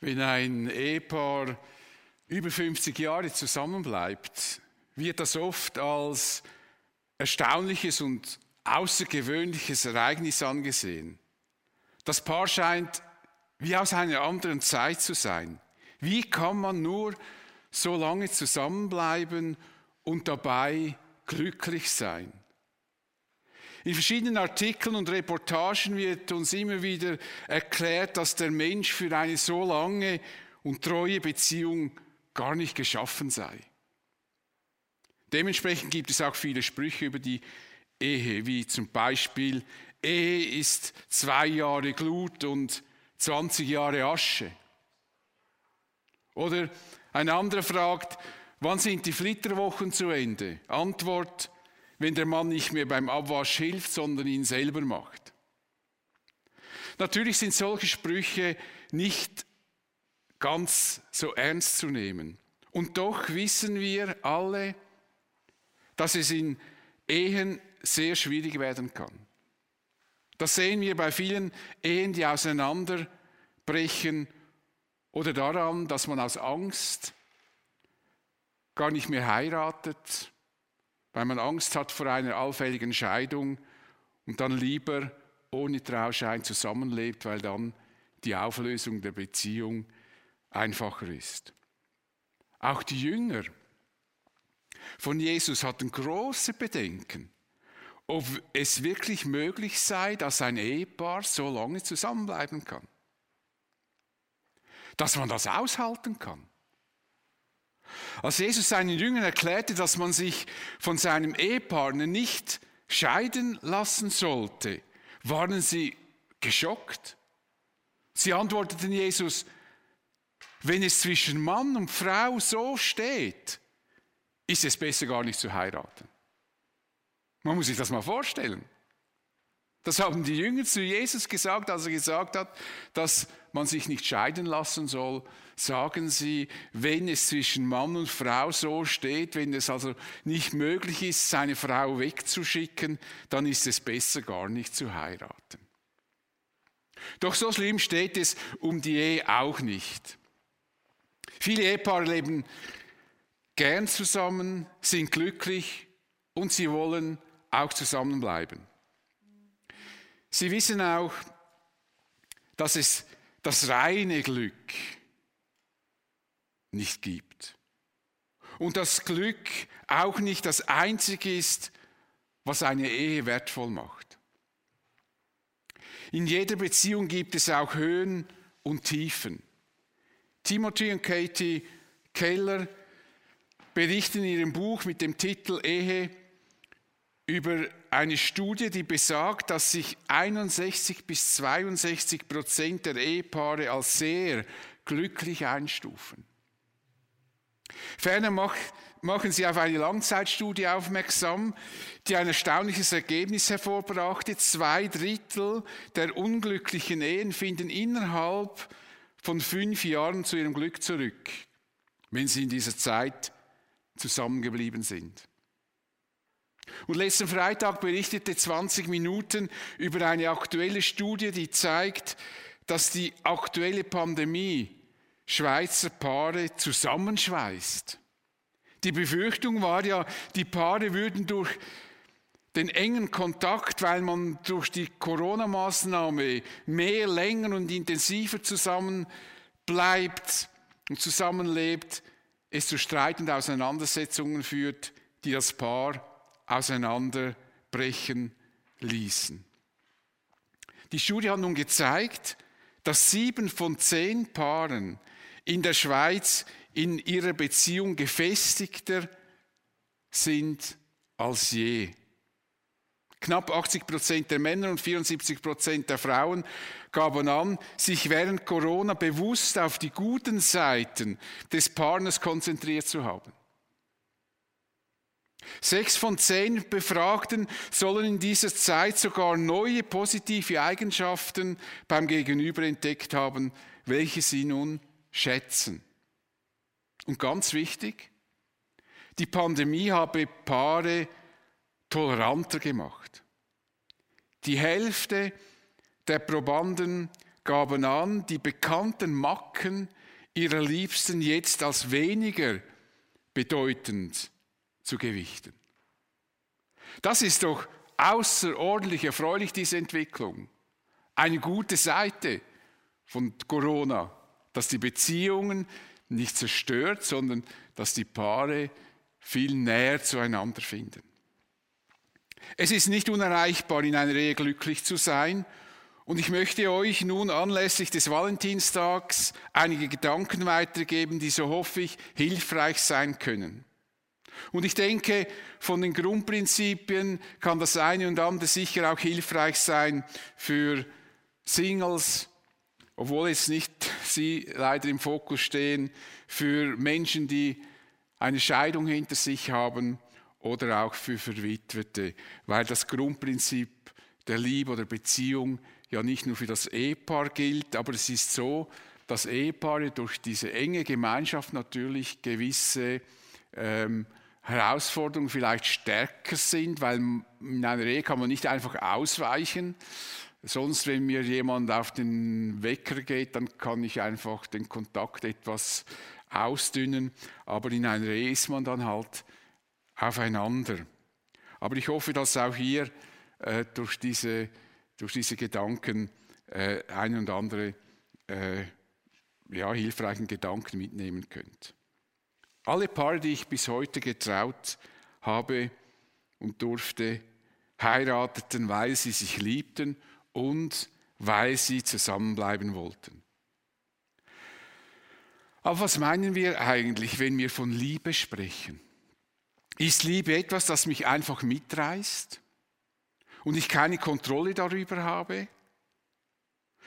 Wenn ein Ehepaar über 50 Jahre zusammenbleibt, wird das oft als erstaunliches und außergewöhnliches Ereignis angesehen. Das Paar scheint wie aus einer anderen Zeit zu sein. Wie kann man nur so lange zusammenbleiben und dabei glücklich sein? In verschiedenen Artikeln und Reportagen wird uns immer wieder erklärt, dass der Mensch für eine so lange und treue Beziehung gar nicht geschaffen sei. Dementsprechend gibt es auch viele Sprüche über die Ehe, wie zum Beispiel, Ehe ist zwei Jahre Glut und 20 Jahre Asche. Oder ein anderer fragt, wann sind die Flitterwochen zu Ende? Antwort, wenn der Mann nicht mehr beim Abwasch hilft, sondern ihn selber macht. Natürlich sind solche Sprüche nicht ganz so ernst zu nehmen. Und doch wissen wir alle, dass es in Ehen sehr schwierig werden kann. Das sehen wir bei vielen Ehen, die auseinanderbrechen oder daran, dass man aus Angst gar nicht mehr heiratet weil man Angst hat vor einer allfälligen Scheidung und dann lieber ohne Trauschein zusammenlebt, weil dann die Auflösung der Beziehung einfacher ist. Auch die Jünger von Jesus hatten große Bedenken, ob es wirklich möglich sei, dass ein Ehepaar so lange zusammenbleiben kann. Dass man das aushalten kann. Als Jesus seinen Jüngern erklärte, dass man sich von seinem Ehepartner nicht scheiden lassen sollte, waren sie geschockt. Sie antworteten Jesus, wenn es zwischen Mann und Frau so steht, ist es besser gar nicht zu heiraten. Man muss sich das mal vorstellen. Das haben die Jünger zu Jesus gesagt, als er gesagt hat, dass man sich nicht scheiden lassen soll. Sagen sie, wenn es zwischen Mann und Frau so steht, wenn es also nicht möglich ist, seine Frau wegzuschicken, dann ist es besser gar nicht zu heiraten. Doch so schlimm steht es um die Ehe auch nicht. Viele Ehepaare leben gern zusammen, sind glücklich und sie wollen auch zusammenbleiben. Sie wissen auch, dass es das reine Glück nicht gibt. Und das Glück auch nicht das Einzige ist, was eine Ehe wertvoll macht. In jeder Beziehung gibt es auch Höhen und Tiefen. Timothy und Katie Keller berichten in ihrem Buch mit dem Titel Ehe über eine Studie, die besagt, dass sich 61 bis 62 Prozent der Ehepaare als sehr glücklich einstufen. Ferner machen sie auf eine Langzeitstudie aufmerksam, die ein erstaunliches Ergebnis hervorbrachte. Zwei Drittel der unglücklichen Ehen finden innerhalb von fünf Jahren zu ihrem Glück zurück, wenn sie in dieser Zeit zusammengeblieben sind. Und letzten Freitag berichtete 20 Minuten über eine aktuelle Studie, die zeigt, dass die aktuelle Pandemie Schweizer Paare zusammenschweißt. Die Befürchtung war ja, die Paare würden durch den engen Kontakt, weil man durch die Corona-Maßnahme mehr, länger und intensiver zusammen bleibt und zusammenlebt, es zu Streit und Auseinandersetzungen führt, die das Paar auseinanderbrechen ließen. Die Studie hat nun gezeigt, dass sieben von zehn Paaren in der Schweiz in ihrer Beziehung gefestigter sind als je. Knapp 80 Prozent der Männer und 74 Prozent der Frauen gaben an, sich während Corona bewusst auf die guten Seiten des Partners konzentriert zu haben. Sechs von zehn Befragten sollen in dieser Zeit sogar neue positive Eigenschaften beim Gegenüber entdeckt haben, welche sie nun schätzen. Und ganz wichtig, die Pandemie habe Paare toleranter gemacht. Die Hälfte der Probanden gaben an, die bekannten Macken ihrer Liebsten jetzt als weniger bedeutend zu gewichten. Das ist doch außerordentlich erfreulich, diese Entwicklung. Eine gute Seite von Corona, dass die Beziehungen nicht zerstört, sondern dass die Paare viel näher zueinander finden. Es ist nicht unerreichbar, in einer Ehe glücklich zu sein. Und ich möchte euch nun anlässlich des Valentinstags einige Gedanken weitergeben, die, so hoffe ich, hilfreich sein können. Und ich denke, von den Grundprinzipien kann das eine und andere sicher auch hilfreich sein für Singles, obwohl jetzt nicht sie leider im Fokus stehen, für Menschen, die eine Scheidung hinter sich haben oder auch für Verwitwete, weil das Grundprinzip der Liebe oder Beziehung ja nicht nur für das Ehepaar gilt, aber es ist so, dass Ehepaare durch diese enge Gemeinschaft natürlich gewisse ähm, Herausforderungen vielleicht stärker sind, weil in einer Ehe kann man nicht einfach ausweichen. Sonst, wenn mir jemand auf den Wecker geht, dann kann ich einfach den Kontakt etwas ausdünnen. Aber in einer Ehe ist man dann halt aufeinander. Aber ich hoffe, dass auch hier äh, durch, diese, durch diese Gedanken äh, ein und andere äh, ja, hilfreichen Gedanken mitnehmen könnt. Alle Paare, die ich bis heute getraut habe und durfte, heirateten, weil sie sich liebten und weil sie zusammenbleiben wollten. Aber was meinen wir eigentlich, wenn wir von Liebe sprechen? Ist Liebe etwas, das mich einfach mitreißt und ich keine Kontrolle darüber habe?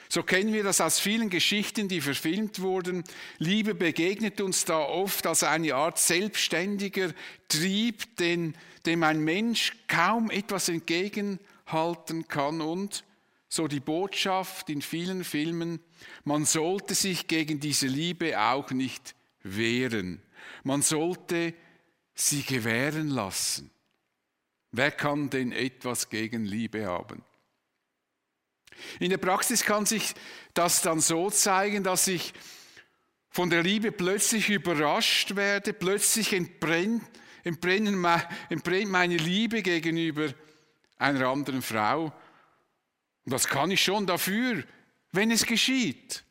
So kennen wir das aus vielen Geschichten, die verfilmt wurden. Liebe begegnet uns da oft als eine Art selbstständiger Trieb, den, dem ein Mensch kaum etwas entgegenhalten kann und so die Botschaft in vielen Filmen, man sollte sich gegen diese Liebe auch nicht wehren. Man sollte sie gewähren lassen. Wer kann denn etwas gegen Liebe haben? In der Praxis kann sich das dann so zeigen, dass ich von der Liebe plötzlich überrascht werde, plötzlich entbrennt, entbrennt meine Liebe gegenüber einer anderen Frau. Und das kann ich schon dafür, wenn es geschieht.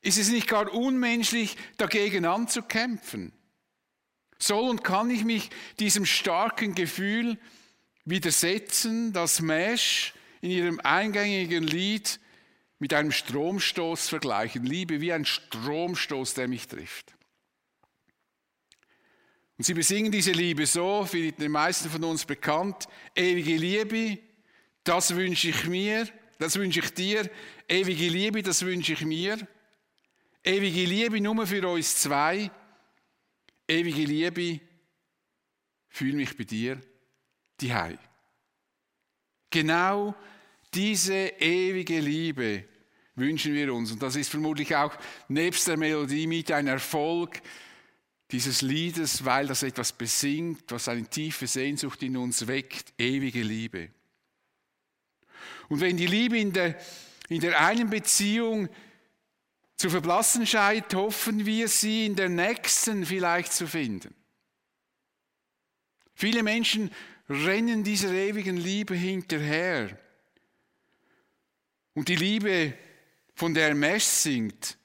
Ist es nicht gar unmenschlich, dagegen anzukämpfen? Soll und kann ich mich diesem starken Gefühl widersetzen, das Mesh in ihrem eingängigen Lied mit einem Stromstoß vergleichen. Liebe wie ein Stromstoß, der mich trifft. Und sie besingen diese Liebe so, wie den meisten von uns bekannt, ewige Liebe, das wünsche ich mir, das wünsche ich dir, ewige Liebe, das wünsche ich mir, ewige Liebe nur für uns zwei, ewige Liebe, fühle mich bei dir, die Hei. Genau diese ewige Liebe wünschen wir uns. Und das ist vermutlich auch nebst der Melodie mit ein Erfolg dieses Liedes, weil das etwas besingt, was eine tiefe Sehnsucht in uns weckt, ewige Liebe. Und wenn die Liebe in der, in der einen Beziehung zu verblassen scheint, hoffen wir, sie in der nächsten vielleicht zu finden. Viele Menschen rennen dieser ewigen Liebe hinterher. Und die Liebe, von der Mesh singt,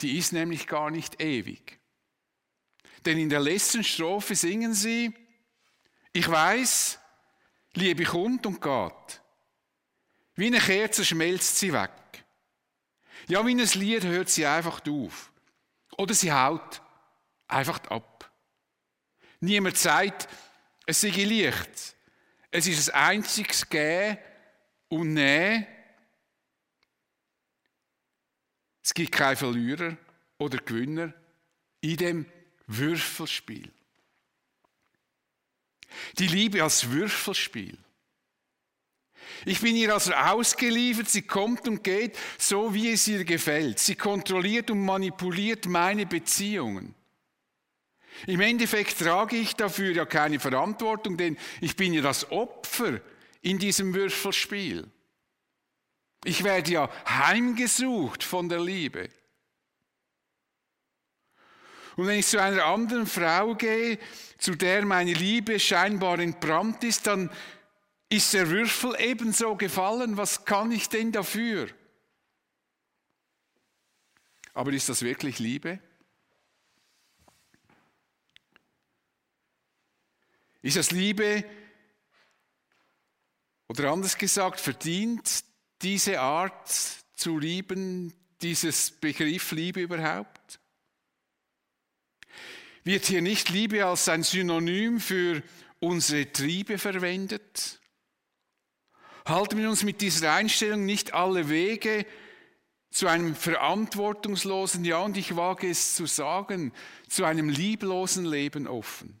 die ist nämlich gar nicht ewig. Denn in der letzten Strophe singen sie, ich weiß, Liebe kommt und geht. Wie eine Kerze schmelzt sie weg. Ja, wie ein Lied hört sie einfach auf. Oder sie haut einfach ab. Niemand sagt, es sei Licht. Es ist ein einziges Gehen und Nehmen Es gibt keine Verlierer oder Gewinner in dem Würfelspiel. Die Liebe als Würfelspiel. Ich bin ihr also ausgeliefert, sie kommt und geht, so wie es ihr gefällt. Sie kontrolliert und manipuliert meine Beziehungen. Im Endeffekt trage ich dafür ja keine Verantwortung, denn ich bin ja das Opfer in diesem Würfelspiel. Ich werde ja heimgesucht von der Liebe. Und wenn ich zu einer anderen Frau gehe, zu der meine Liebe scheinbar entbrannt ist, dann ist der Würfel ebenso gefallen. Was kann ich denn dafür? Aber ist das wirklich Liebe? Ist das Liebe, oder anders gesagt, verdient diese Art zu lieben, dieses Begriff Liebe überhaupt? Wird hier nicht Liebe als ein Synonym für unsere Triebe verwendet? Halten wir uns mit dieser Einstellung nicht alle Wege zu einem verantwortungslosen, ja, und ich wage es zu sagen, zu einem lieblosen Leben offen,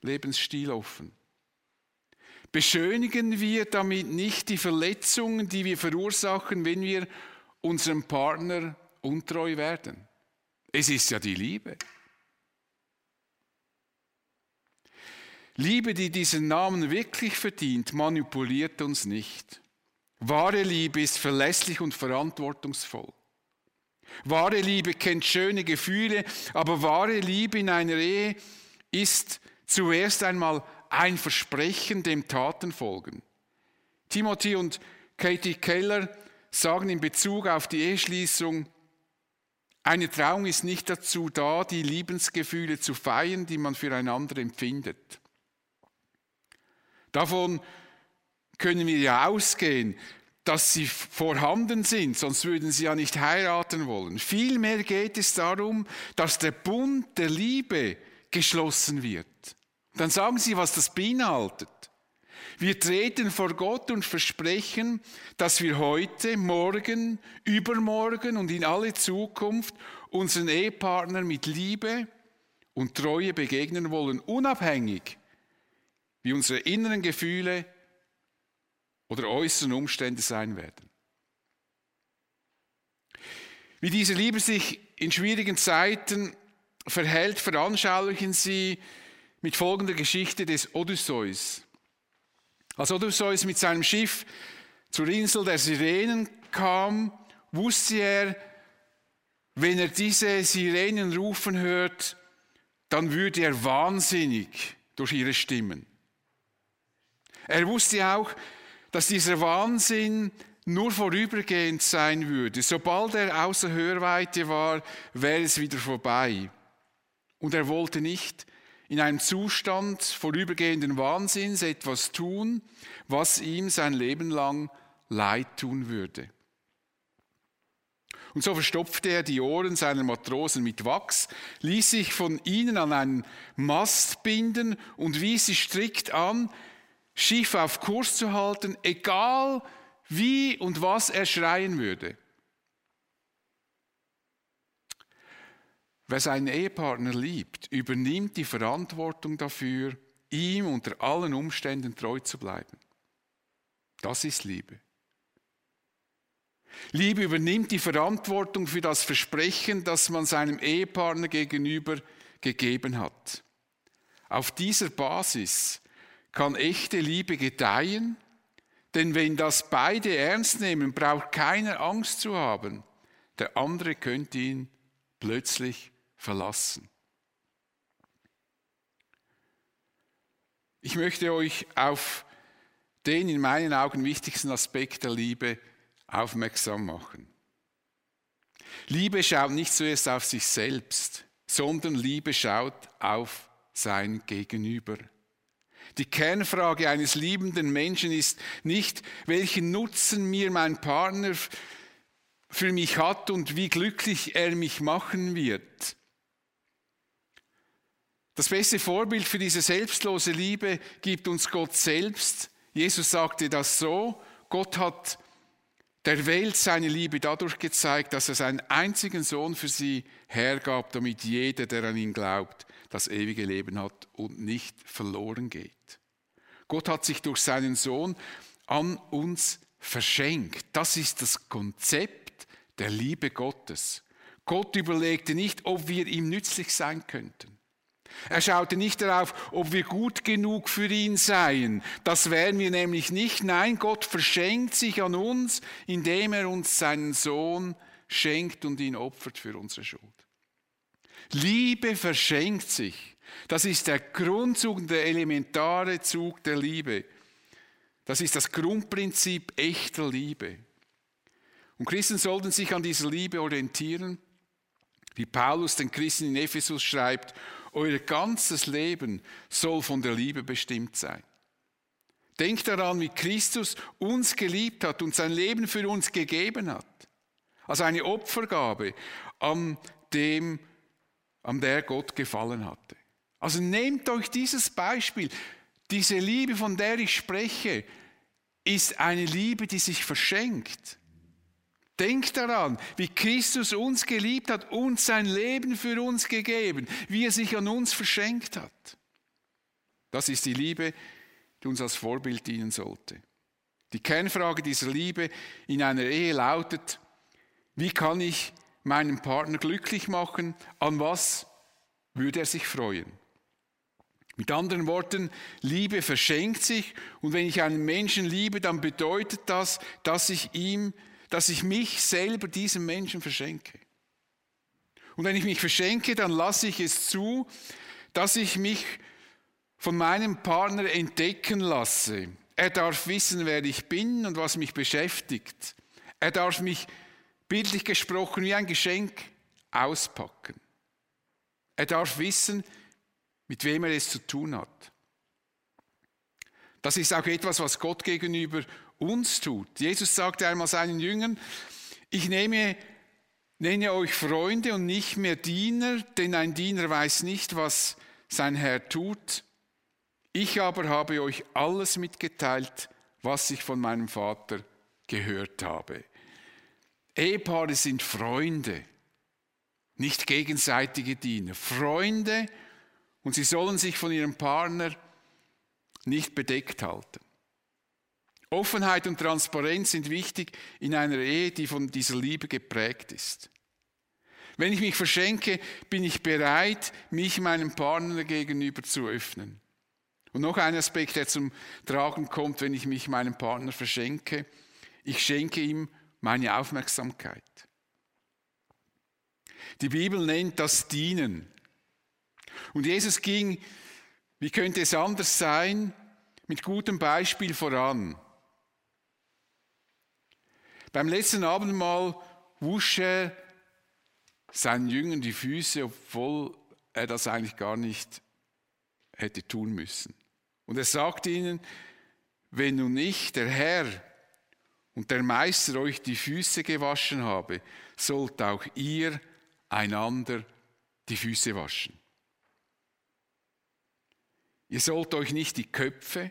Lebensstil offen. Beschönigen wir damit nicht die Verletzungen, die wir verursachen, wenn wir unserem Partner untreu werden. Es ist ja die Liebe. Liebe, die diesen Namen wirklich verdient, manipuliert uns nicht. Wahre Liebe ist verlässlich und verantwortungsvoll. Wahre Liebe kennt schöne Gefühle, aber wahre Liebe in einer Ehe ist zuerst einmal ein Versprechen, dem Taten folgen. Timothy und Katie Keller sagen in Bezug auf die Eheschließung, eine Trauung ist nicht dazu da, die Liebensgefühle zu feiern, die man füreinander empfindet. Davon können wir ja ausgehen, dass sie vorhanden sind, sonst würden sie ja nicht heiraten wollen. Vielmehr geht es darum, dass der Bund der Liebe geschlossen wird. Dann sagen sie, was das beinhaltet. Wir treten vor Gott und versprechen, dass wir heute, morgen, übermorgen und in alle Zukunft unseren Ehepartner mit Liebe und Treue begegnen wollen, unabhängig, wie unsere inneren Gefühle oder äußeren Umstände sein werden. Wie diese Liebe sich in schwierigen Zeiten verhält, veranschaulichen sie mit folgender Geschichte des Odysseus. Als Odysseus mit seinem Schiff zur Insel der Sirenen kam, wusste er, wenn er diese Sirenen rufen hört, dann würde er wahnsinnig durch ihre Stimmen. Er wusste auch, dass dieser Wahnsinn nur vorübergehend sein würde. Sobald er außer Hörweite war, wäre es wieder vorbei. Und er wollte nicht in einem Zustand vorübergehenden Wahnsinns etwas tun, was ihm sein Leben lang Leid tun würde. Und so verstopfte er die Ohren seiner Matrosen mit Wachs, ließ sich von ihnen an einen Mast binden und wies sie strikt an, Schiff auf Kurs zu halten, egal wie und was er schreien würde. Wer seinen Ehepartner liebt, übernimmt die Verantwortung dafür, ihm unter allen Umständen treu zu bleiben. Das ist Liebe. Liebe übernimmt die Verantwortung für das Versprechen, das man seinem Ehepartner gegenüber gegeben hat. Auf dieser Basis kann echte Liebe gedeihen, denn wenn das beide ernst nehmen, braucht keiner Angst zu haben. Der andere könnte ihn plötzlich verlassen. Ich möchte euch auf den in meinen Augen wichtigsten Aspekt der Liebe aufmerksam machen. Liebe schaut nicht zuerst auf sich selbst, sondern Liebe schaut auf sein Gegenüber. Die Kernfrage eines liebenden Menschen ist nicht, welchen Nutzen mir mein Partner für mich hat und wie glücklich er mich machen wird. Das beste Vorbild für diese selbstlose Liebe gibt uns Gott selbst. Jesus sagte das so, Gott hat der Welt seine Liebe dadurch gezeigt, dass er seinen einzigen Sohn für sie hergab, damit jeder, der an ihn glaubt, das ewige Leben hat und nicht verloren geht. Gott hat sich durch seinen Sohn an uns verschenkt. Das ist das Konzept der Liebe Gottes. Gott überlegte nicht, ob wir ihm nützlich sein könnten. Er schaute nicht darauf, ob wir gut genug für ihn seien. Das wären wir nämlich nicht. Nein, Gott verschenkt sich an uns, indem er uns seinen Sohn schenkt und ihn opfert für unsere Schuld. Liebe verschenkt sich. Das ist der Grundzug, der elementare Zug der Liebe. Das ist das Grundprinzip echter Liebe. Und Christen sollten sich an dieser Liebe orientieren, wie Paulus den Christen in Ephesus schreibt, euer ganzes Leben soll von der Liebe bestimmt sein. Denkt daran, wie Christus uns geliebt hat und sein Leben für uns gegeben hat. Als eine Opfergabe, an dem, an der Gott gefallen hatte. Also nehmt euch dieses Beispiel. Diese Liebe, von der ich spreche, ist eine Liebe, die sich verschenkt. Denkt daran, wie Christus uns geliebt hat und sein Leben für uns gegeben, wie er sich an uns verschenkt hat. Das ist die Liebe, die uns als Vorbild dienen sollte. Die Kernfrage dieser Liebe in einer Ehe lautet, wie kann ich meinen Partner glücklich machen? An was würde er sich freuen? Mit anderen Worten, Liebe verschenkt sich und wenn ich einen Menschen liebe, dann bedeutet das, dass ich ihm dass ich mich selber diesem Menschen verschenke. Und wenn ich mich verschenke, dann lasse ich es zu, dass ich mich von meinem Partner entdecken lasse. Er darf wissen, wer ich bin und was mich beschäftigt. Er darf mich bildlich gesprochen wie ein Geschenk auspacken. Er darf wissen, mit wem er es zu tun hat. Das ist auch etwas, was Gott gegenüber uns tut. Jesus sagte einmal seinen Jüngern, ich nehme, nenne euch Freunde und nicht mehr Diener, denn ein Diener weiß nicht, was sein Herr tut. Ich aber habe euch alles mitgeteilt, was ich von meinem Vater gehört habe. Ehepaare sind Freunde, nicht gegenseitige Diener. Freunde und sie sollen sich von ihrem Partner nicht bedeckt halten. Offenheit und Transparenz sind wichtig in einer Ehe, die von dieser Liebe geprägt ist. Wenn ich mich verschenke, bin ich bereit, mich meinem Partner gegenüber zu öffnen. Und noch ein Aspekt, der zum Tragen kommt, wenn ich mich meinem Partner verschenke. Ich schenke ihm meine Aufmerksamkeit. Die Bibel nennt das Dienen. Und Jesus ging, wie könnte es anders sein, mit gutem Beispiel voran. Beim letzten Abendmahl wusch er seinen Jüngern die Füße, obwohl er das eigentlich gar nicht hätte tun müssen. Und er sagt ihnen, wenn nun ich, der Herr und der Meister, euch die Füße gewaschen habe, sollt auch ihr einander die Füße waschen. Ihr sollt euch nicht die Köpfe,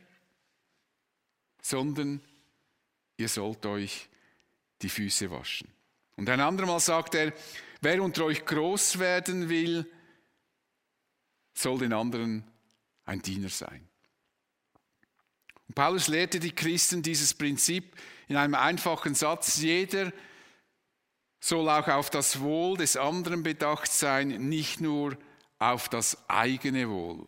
sondern ihr sollt euch die Füße waschen. Und ein andermal sagt er, wer unter euch groß werden will, soll den anderen ein Diener sein. Und Paulus lehrte die Christen dieses Prinzip in einem einfachen Satz. Jeder soll auch auf das Wohl des anderen bedacht sein, nicht nur auf das eigene Wohl.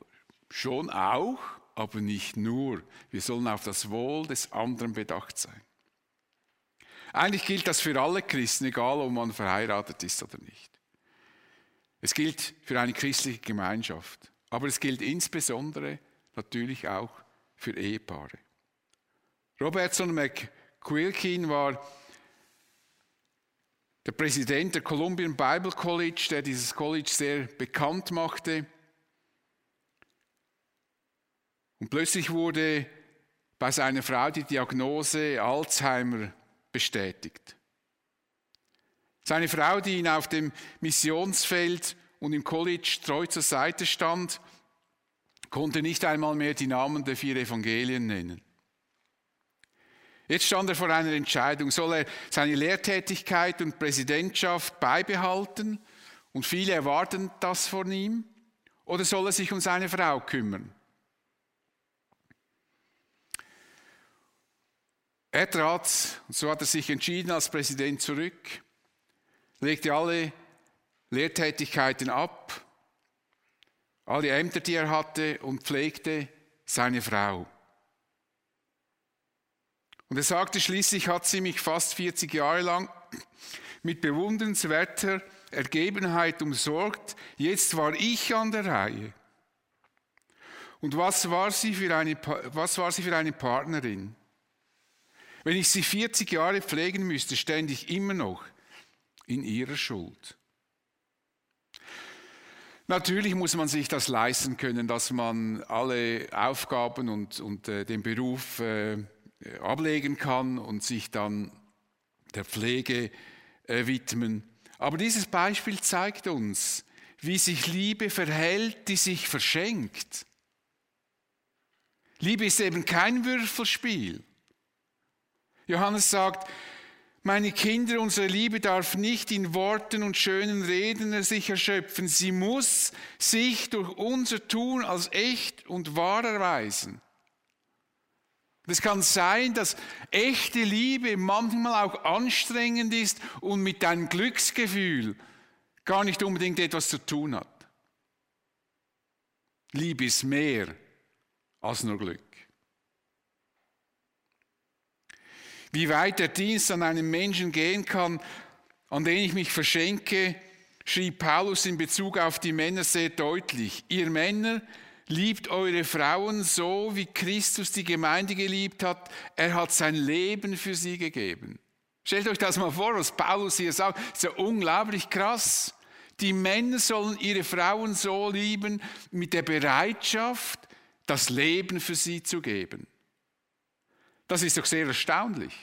Schon auch, aber nicht nur. Wir sollen auf das Wohl des anderen bedacht sein. Eigentlich gilt das für alle Christen, egal ob man verheiratet ist oder nicht. Es gilt für eine christliche Gemeinschaft, aber es gilt insbesondere natürlich auch für Ehepaare. Robertson McQuilkin war der Präsident der Columbian Bible College, der dieses College sehr bekannt machte. Und plötzlich wurde bei seiner Frau die Diagnose Alzheimer bestätigt. Seine Frau, die ihn auf dem Missionsfeld und im College treu zur Seite stand, konnte nicht einmal mehr die Namen der vier Evangelien nennen. Jetzt stand er vor einer Entscheidung. Soll er seine Lehrtätigkeit und Präsidentschaft beibehalten und viele erwarten das von ihm? Oder soll er sich um seine Frau kümmern? Er trat, und so hat er sich entschieden als Präsident zurück, legte alle Lehrtätigkeiten ab alle Ämter, die er hatte, und pflegte seine Frau. Und er sagte, schließlich hat sie mich fast 40 Jahre lang mit bewundernswerter Ergebenheit umsorgt. Jetzt war ich an der Reihe. Und was war sie für eine, was war sie für eine Partnerin? Wenn ich sie 40 Jahre pflegen müsste, stände ich immer noch in ihrer Schuld. Natürlich muss man sich das leisten können, dass man alle Aufgaben und, und äh, den Beruf äh, ablegen kann und sich dann der Pflege äh, widmen. Aber dieses Beispiel zeigt uns, wie sich Liebe verhält, die sich verschenkt. Liebe ist eben kein Würfelspiel. Johannes sagt, meine Kinder, unsere Liebe darf nicht in Worten und schönen Reden sich erschöpfen. Sie muss sich durch unser Tun als echt und wahr erweisen. Es kann sein, dass echte Liebe manchmal auch anstrengend ist und mit deinem Glücksgefühl gar nicht unbedingt etwas zu tun hat. Liebe ist mehr als nur Glück. Wie weit der Dienst an einem Menschen gehen kann, an den ich mich verschenke, schrieb Paulus in Bezug auf die Männer sehr deutlich. Ihr Männer, liebt eure Frauen so, wie Christus die Gemeinde geliebt hat. Er hat sein Leben für sie gegeben. Stellt euch das mal vor, was Paulus hier sagt. Das ist ja unglaublich krass. Die Männer sollen ihre Frauen so lieben mit der Bereitschaft, das Leben für sie zu geben. Das ist doch sehr erstaunlich.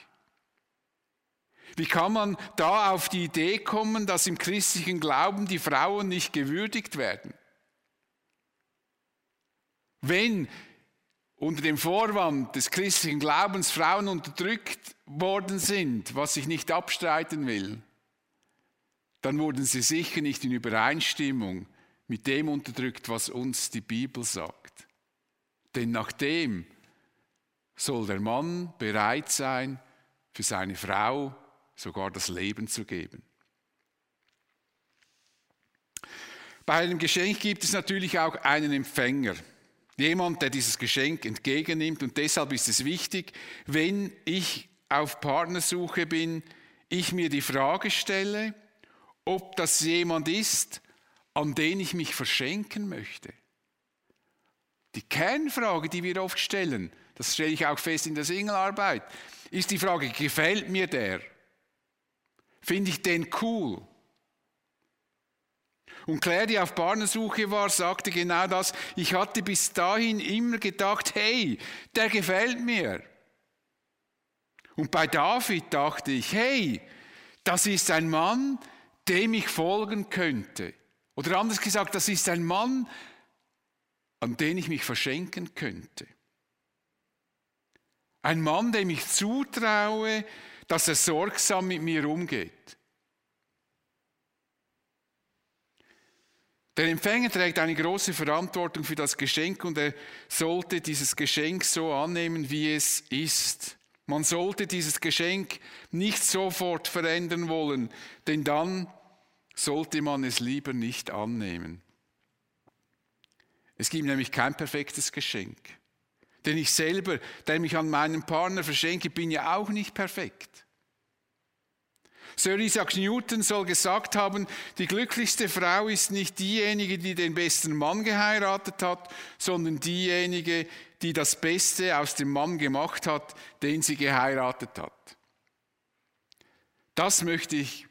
Wie kann man da auf die Idee kommen, dass im christlichen Glauben die Frauen nicht gewürdigt werden? Wenn unter dem Vorwand des christlichen Glaubens Frauen unterdrückt worden sind, was ich nicht abstreiten will, dann wurden sie sicher nicht in Übereinstimmung mit dem unterdrückt, was uns die Bibel sagt. Denn nach dem soll der Mann bereit sein, für seine Frau sogar das Leben zu geben. Bei einem Geschenk gibt es natürlich auch einen Empfänger, jemand, der dieses Geschenk entgegennimmt. Und deshalb ist es wichtig, wenn ich auf Partnersuche bin, ich mir die Frage stelle, ob das jemand ist, an den ich mich verschenken möchte. Die Kernfrage, die wir oft stellen, das stelle ich auch fest in der Singlearbeit, ist die Frage, gefällt mir der? Finde ich den cool? Und Claire, die auf Partnersuche war, sagte genau das. Ich hatte bis dahin immer gedacht, hey, der gefällt mir. Und bei David dachte ich, hey, das ist ein Mann, dem ich folgen könnte. Oder anders gesagt, das ist ein Mann, an den ich mich verschenken könnte. Ein Mann, dem ich zutraue, dass er sorgsam mit mir umgeht. Der Empfänger trägt eine große Verantwortung für das Geschenk und er sollte dieses Geschenk so annehmen, wie es ist. Man sollte dieses Geschenk nicht sofort verändern wollen, denn dann sollte man es lieber nicht annehmen. Es gibt nämlich kein perfektes Geschenk. Denn ich selber, der mich an meinen Partner verschenke, bin ja auch nicht perfekt. Sir Isaac Newton soll gesagt haben, die glücklichste Frau ist nicht diejenige, die den besten Mann geheiratet hat, sondern diejenige, die das Beste aus dem Mann gemacht hat, den sie geheiratet hat. Das möchte ich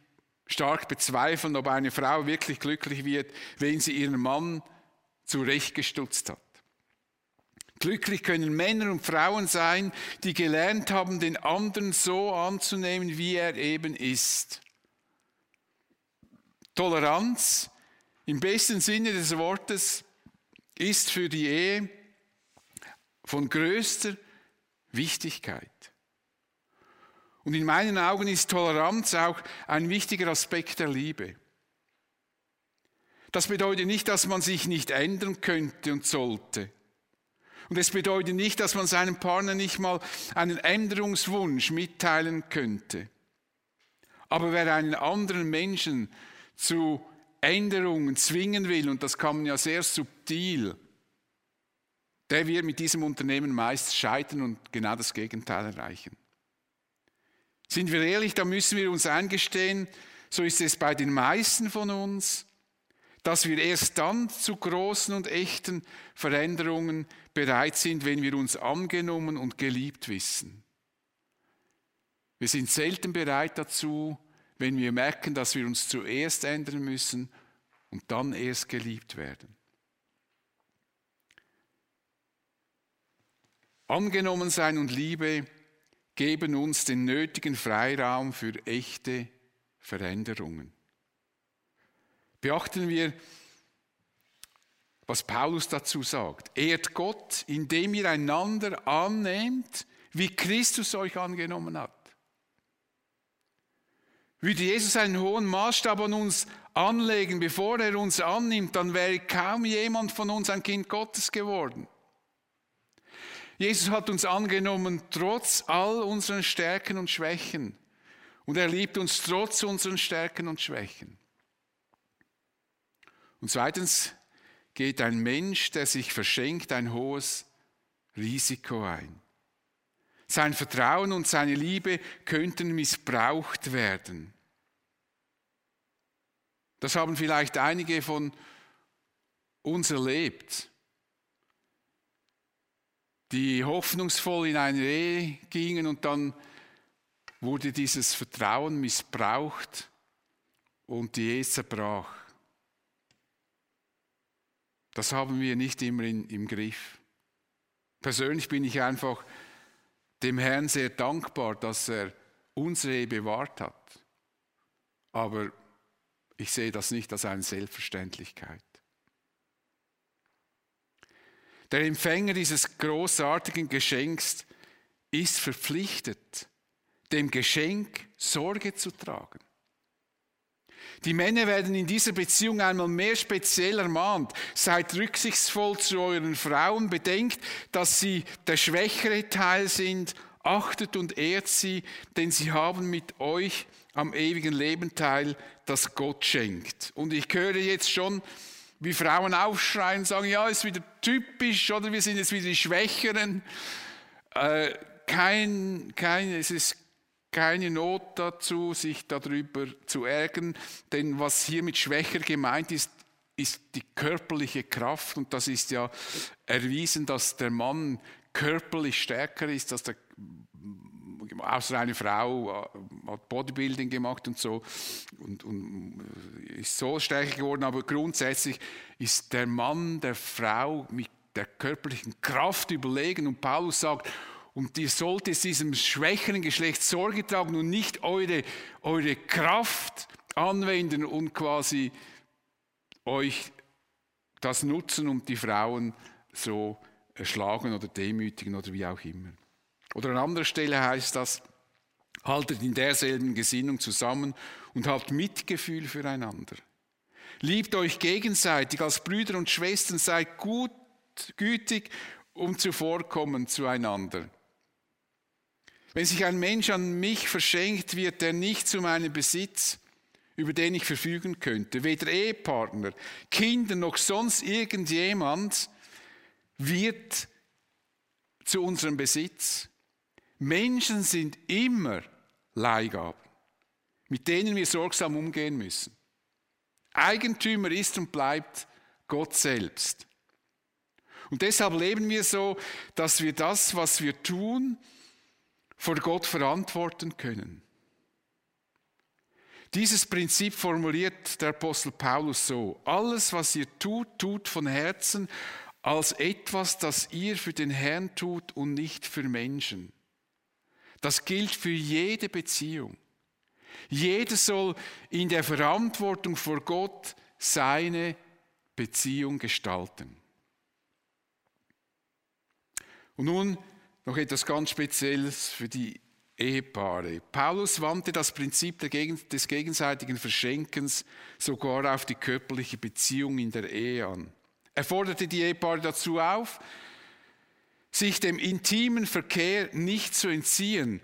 stark bezweifeln, ob eine Frau wirklich glücklich wird, wenn sie ihren Mann zurechtgestutzt hat. Glücklich können Männer und Frauen sein, die gelernt haben, den anderen so anzunehmen, wie er eben ist. Toleranz im besten Sinne des Wortes ist für die Ehe von größter Wichtigkeit. Und in meinen Augen ist Toleranz auch ein wichtiger Aspekt der Liebe. Das bedeutet nicht, dass man sich nicht ändern könnte und sollte. Und es bedeutet nicht, dass man seinem Partner nicht mal einen Änderungswunsch mitteilen könnte. Aber wer einen anderen Menschen zu Änderungen zwingen will, und das kann man ja sehr subtil, der wird mit diesem Unternehmen meist scheitern und genau das Gegenteil erreichen. Sind wir ehrlich, da müssen wir uns eingestehen, so ist es bei den meisten von uns, dass wir erst dann zu großen und echten Veränderungen bereit sind, wenn wir uns angenommen und geliebt wissen. Wir sind selten bereit dazu, wenn wir merken, dass wir uns zuerst ändern müssen und dann erst geliebt werden. Angenommen sein und Liebe geben uns den nötigen Freiraum für echte Veränderungen. Beachten wir, was Paulus dazu sagt. Ehrt Gott, indem ihr einander annehmt, wie Christus euch angenommen hat. Würde Jesus einen hohen Maßstab an uns anlegen, bevor er uns annimmt, dann wäre kaum jemand von uns ein Kind Gottes geworden. Jesus hat uns angenommen trotz all unseren Stärken und Schwächen. Und er liebt uns trotz unseren Stärken und Schwächen. Und zweitens geht ein Mensch, der sich verschenkt, ein hohes Risiko ein. Sein Vertrauen und seine Liebe könnten missbraucht werden. Das haben vielleicht einige von uns erlebt die hoffnungsvoll in eine Ehe gingen und dann wurde dieses Vertrauen missbraucht und die Ehe zerbrach. Das haben wir nicht immer in, im Griff. Persönlich bin ich einfach dem Herrn sehr dankbar, dass er unsere Ehe bewahrt hat. Aber ich sehe das nicht als eine Selbstverständlichkeit. Der Empfänger dieses großartigen Geschenks ist verpflichtet, dem Geschenk Sorge zu tragen. Die Männer werden in dieser Beziehung einmal mehr speziell ermahnt. Seid rücksichtsvoll zu euren Frauen, bedenkt, dass sie der schwächere Teil sind, achtet und ehrt sie, denn sie haben mit euch am ewigen Leben teil, das Gott schenkt. Und ich höre jetzt schon, wie Frauen aufschreien und sagen, ja, ist wieder typisch oder wir sind jetzt wieder die Schwächeren. Äh, kein, kein, es ist keine Not dazu, sich darüber zu ärgern, denn was hier mit schwächer gemeint ist, ist die körperliche Kraft und das ist ja erwiesen, dass der Mann körperlich stärker ist als der außer eine Frau äh, hat Bodybuilding gemacht und so und, und ist so stärker geworden, aber grundsätzlich ist der Mann der Frau mit der körperlichen Kraft überlegen und Paulus sagt, und ihr sollt es diesem schwächeren Geschlecht Sorge tragen und nicht eure, eure Kraft anwenden und quasi euch das nutzen und die Frauen so erschlagen oder demütigen oder wie auch immer. Oder an anderer Stelle heißt das, haltet in derselben Gesinnung zusammen und habt Mitgefühl füreinander. Liebt euch gegenseitig als Brüder und Schwestern, seid gut, gütig um zuvorkommen zueinander. Wenn sich ein Mensch an mich verschenkt, wird er nicht zu meinem Besitz, über den ich verfügen könnte. Weder Ehepartner, Kinder noch sonst irgendjemand wird zu unserem Besitz. Menschen sind immer Leihgaben, mit denen wir sorgsam umgehen müssen. Eigentümer ist und bleibt Gott selbst. Und deshalb leben wir so, dass wir das, was wir tun, vor Gott verantworten können. Dieses Prinzip formuliert der Apostel Paulus so, alles, was ihr tut, tut von Herzen als etwas, das ihr für den Herrn tut und nicht für Menschen. Das gilt für jede Beziehung. Jeder soll in der Verantwortung vor Gott seine Beziehung gestalten. Und nun noch etwas ganz Spezielles für die Ehepaare. Paulus wandte das Prinzip des gegenseitigen Verschenkens sogar auf die körperliche Beziehung in der Ehe an. Er forderte die Ehepaare dazu auf, sich dem intimen Verkehr nicht zu entziehen.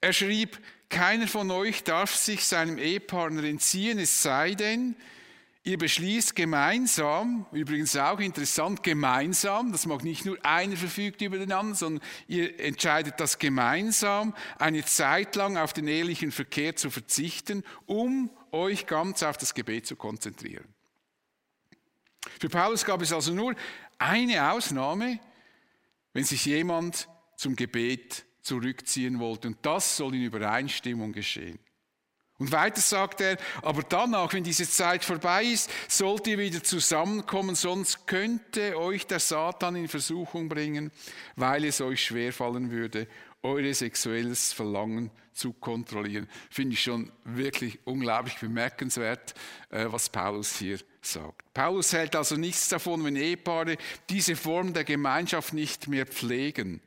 Er schrieb, keiner von euch darf sich seinem Ehepartner entziehen, es sei denn, Ihr beschließt gemeinsam, übrigens auch interessant, gemeinsam, das mag nicht nur einer verfügt über den anderen, sondern ihr entscheidet das gemeinsam, eine Zeit lang auf den ehelichen Verkehr zu verzichten, um euch ganz auf das Gebet zu konzentrieren. Für Paulus gab es also nur eine Ausnahme, wenn sich jemand zum Gebet zurückziehen wollte. Und das soll in Übereinstimmung geschehen. Und weiter sagt er, aber danach, wenn diese Zeit vorbei ist, sollt ihr wieder zusammenkommen, sonst könnte euch der Satan in Versuchung bringen, weil es euch schwerfallen würde, eure sexuelles Verlangen zu kontrollieren. Finde ich schon wirklich unglaublich bemerkenswert, äh, was Paulus hier sagt. Paulus hält also nichts davon, wenn Ehepaare diese Form der Gemeinschaft nicht mehr pflegen.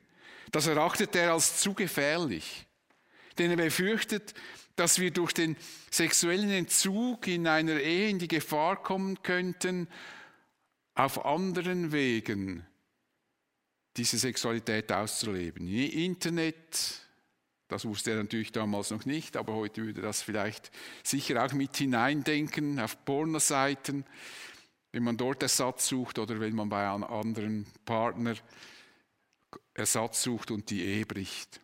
Das erachtet er als zu gefährlich. Denn er befürchtet, dass wir durch den sexuellen Entzug in einer Ehe in die Gefahr kommen könnten, auf anderen Wegen diese Sexualität auszuleben. Internet, das wusste er natürlich damals noch nicht, aber heute würde das vielleicht sicher auch mit hineindenken auf Pornoseiten, wenn man dort Ersatz sucht oder wenn man bei einem anderen Partner Ersatz sucht und die Ehe bricht.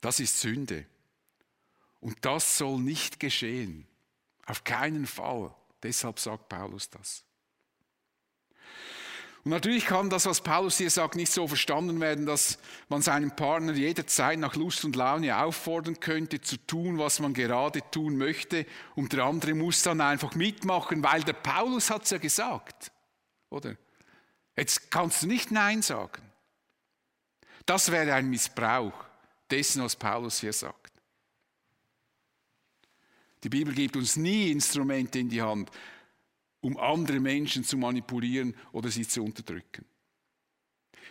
Das ist Sünde. Und das soll nicht geschehen. Auf keinen Fall. Deshalb sagt Paulus das. Und natürlich kann das, was Paulus hier sagt, nicht so verstanden werden, dass man seinen Partner jederzeit nach Lust und Laune auffordern könnte, zu tun, was man gerade tun möchte. Und der andere muss dann einfach mitmachen, weil der Paulus hat es ja gesagt. Oder? Jetzt kannst du nicht Nein sagen. Das wäre ein Missbrauch dessen, was Paulus hier sagt. Die Bibel gibt uns nie Instrumente in die Hand, um andere Menschen zu manipulieren oder sie zu unterdrücken.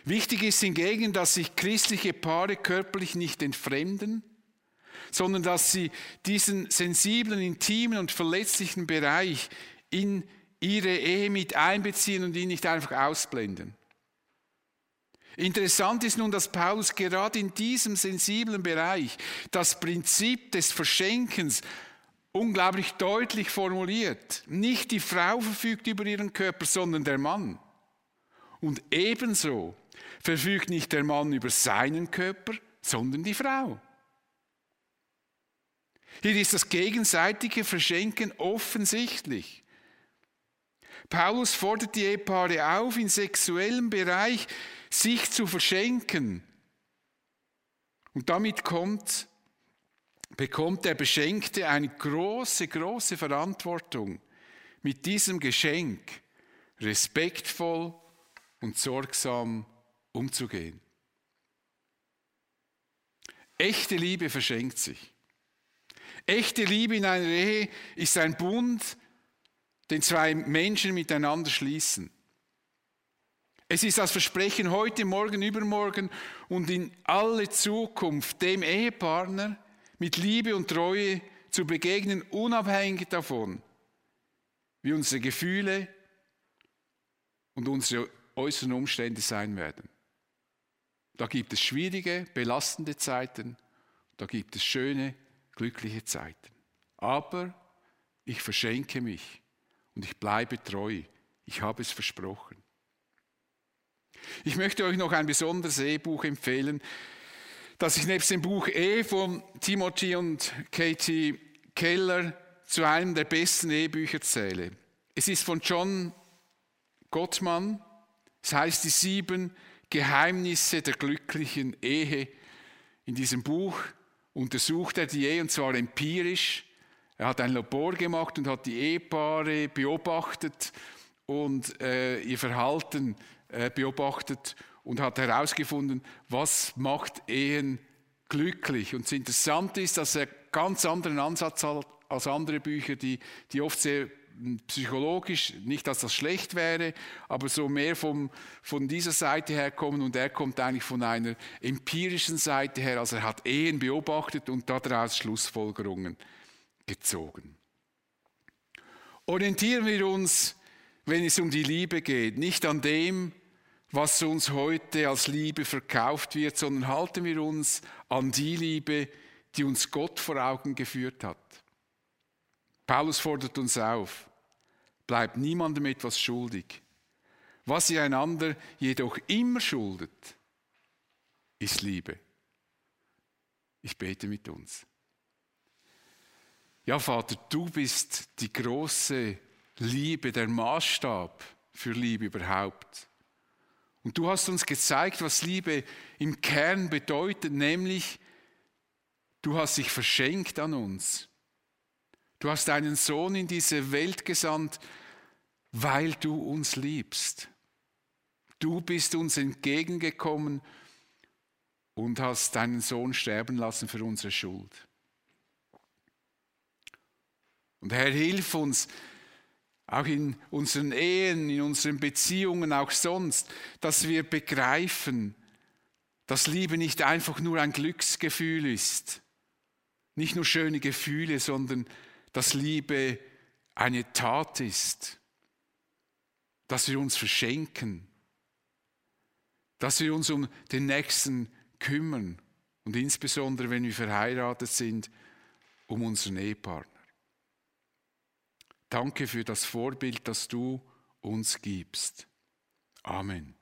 Wichtig ist hingegen, dass sich christliche Paare körperlich nicht entfremden, sondern dass sie diesen sensiblen, intimen und verletzlichen Bereich in ihre Ehe mit einbeziehen und ihn nicht einfach ausblenden. Interessant ist nun, dass Paulus gerade in diesem sensiblen Bereich das Prinzip des Verschenkens unglaublich deutlich formuliert. Nicht die Frau verfügt über ihren Körper, sondern der Mann. Und ebenso verfügt nicht der Mann über seinen Körper, sondern die Frau. Hier ist das gegenseitige Verschenken offensichtlich. Paulus fordert die Ehepaare auf, in sexuellem Bereich sich zu verschenken. Und damit kommt bekommt der Beschenkte eine große, große Verantwortung, mit diesem Geschenk respektvoll und sorgsam umzugehen. Echte Liebe verschenkt sich. Echte Liebe in einer Ehe ist ein Bund, den zwei Menschen miteinander schließen. Es ist das Versprechen heute, morgen, übermorgen und in alle Zukunft dem Ehepartner, mit Liebe und Treue zu begegnen, unabhängig davon, wie unsere Gefühle und unsere äußeren Umstände sein werden. Da gibt es schwierige, belastende Zeiten, da gibt es schöne, glückliche Zeiten. Aber ich verschenke mich und ich bleibe treu. Ich habe es versprochen. Ich möchte euch noch ein besonderes Ehebuch empfehlen, dass ich nebst dem Buch E von Timothy und Katie Keller zu einem der besten Ehebücher zähle. Es ist von John Gottman. Es heißt die sieben Geheimnisse der glücklichen Ehe. In diesem Buch untersucht er die Ehe und zwar empirisch. Er hat ein Labor gemacht und hat die Ehepaare beobachtet und äh, ihr Verhalten äh, beobachtet und hat herausgefunden, was macht Ehen glücklich. Und das Interessante ist, dass er ganz anderen Ansatz hat als andere Bücher, die, die oft sehr hm, psychologisch, nicht dass das schlecht wäre, aber so mehr vom, von dieser Seite her kommen und er kommt eigentlich von einer empirischen Seite her, also er hat Ehen beobachtet und daraus Schlussfolgerungen gezogen. Orientieren wir uns, wenn es um die Liebe geht, nicht an dem, was uns heute als Liebe verkauft wird, sondern halten wir uns an die Liebe, die uns Gott vor Augen geführt hat. Paulus fordert uns auf, bleibt niemandem etwas schuldig. Was ihr einander jedoch immer schuldet, ist Liebe. Ich bete mit uns. Ja, Vater, du bist die große Liebe, der Maßstab für Liebe überhaupt. Und du hast uns gezeigt, was Liebe im Kern bedeutet, nämlich du hast dich verschenkt an uns. Du hast deinen Sohn in diese Welt gesandt, weil du uns liebst. Du bist uns entgegengekommen und hast deinen Sohn sterben lassen für unsere Schuld. Und Herr, hilf uns, auch in unseren Ehen, in unseren Beziehungen, auch sonst, dass wir begreifen, dass Liebe nicht einfach nur ein Glücksgefühl ist, nicht nur schöne Gefühle, sondern dass Liebe eine Tat ist, dass wir uns verschenken, dass wir uns um den Nächsten kümmern und insbesondere, wenn wir verheiratet sind, um unseren Ehepartner. Danke für das Vorbild, das du uns gibst. Amen.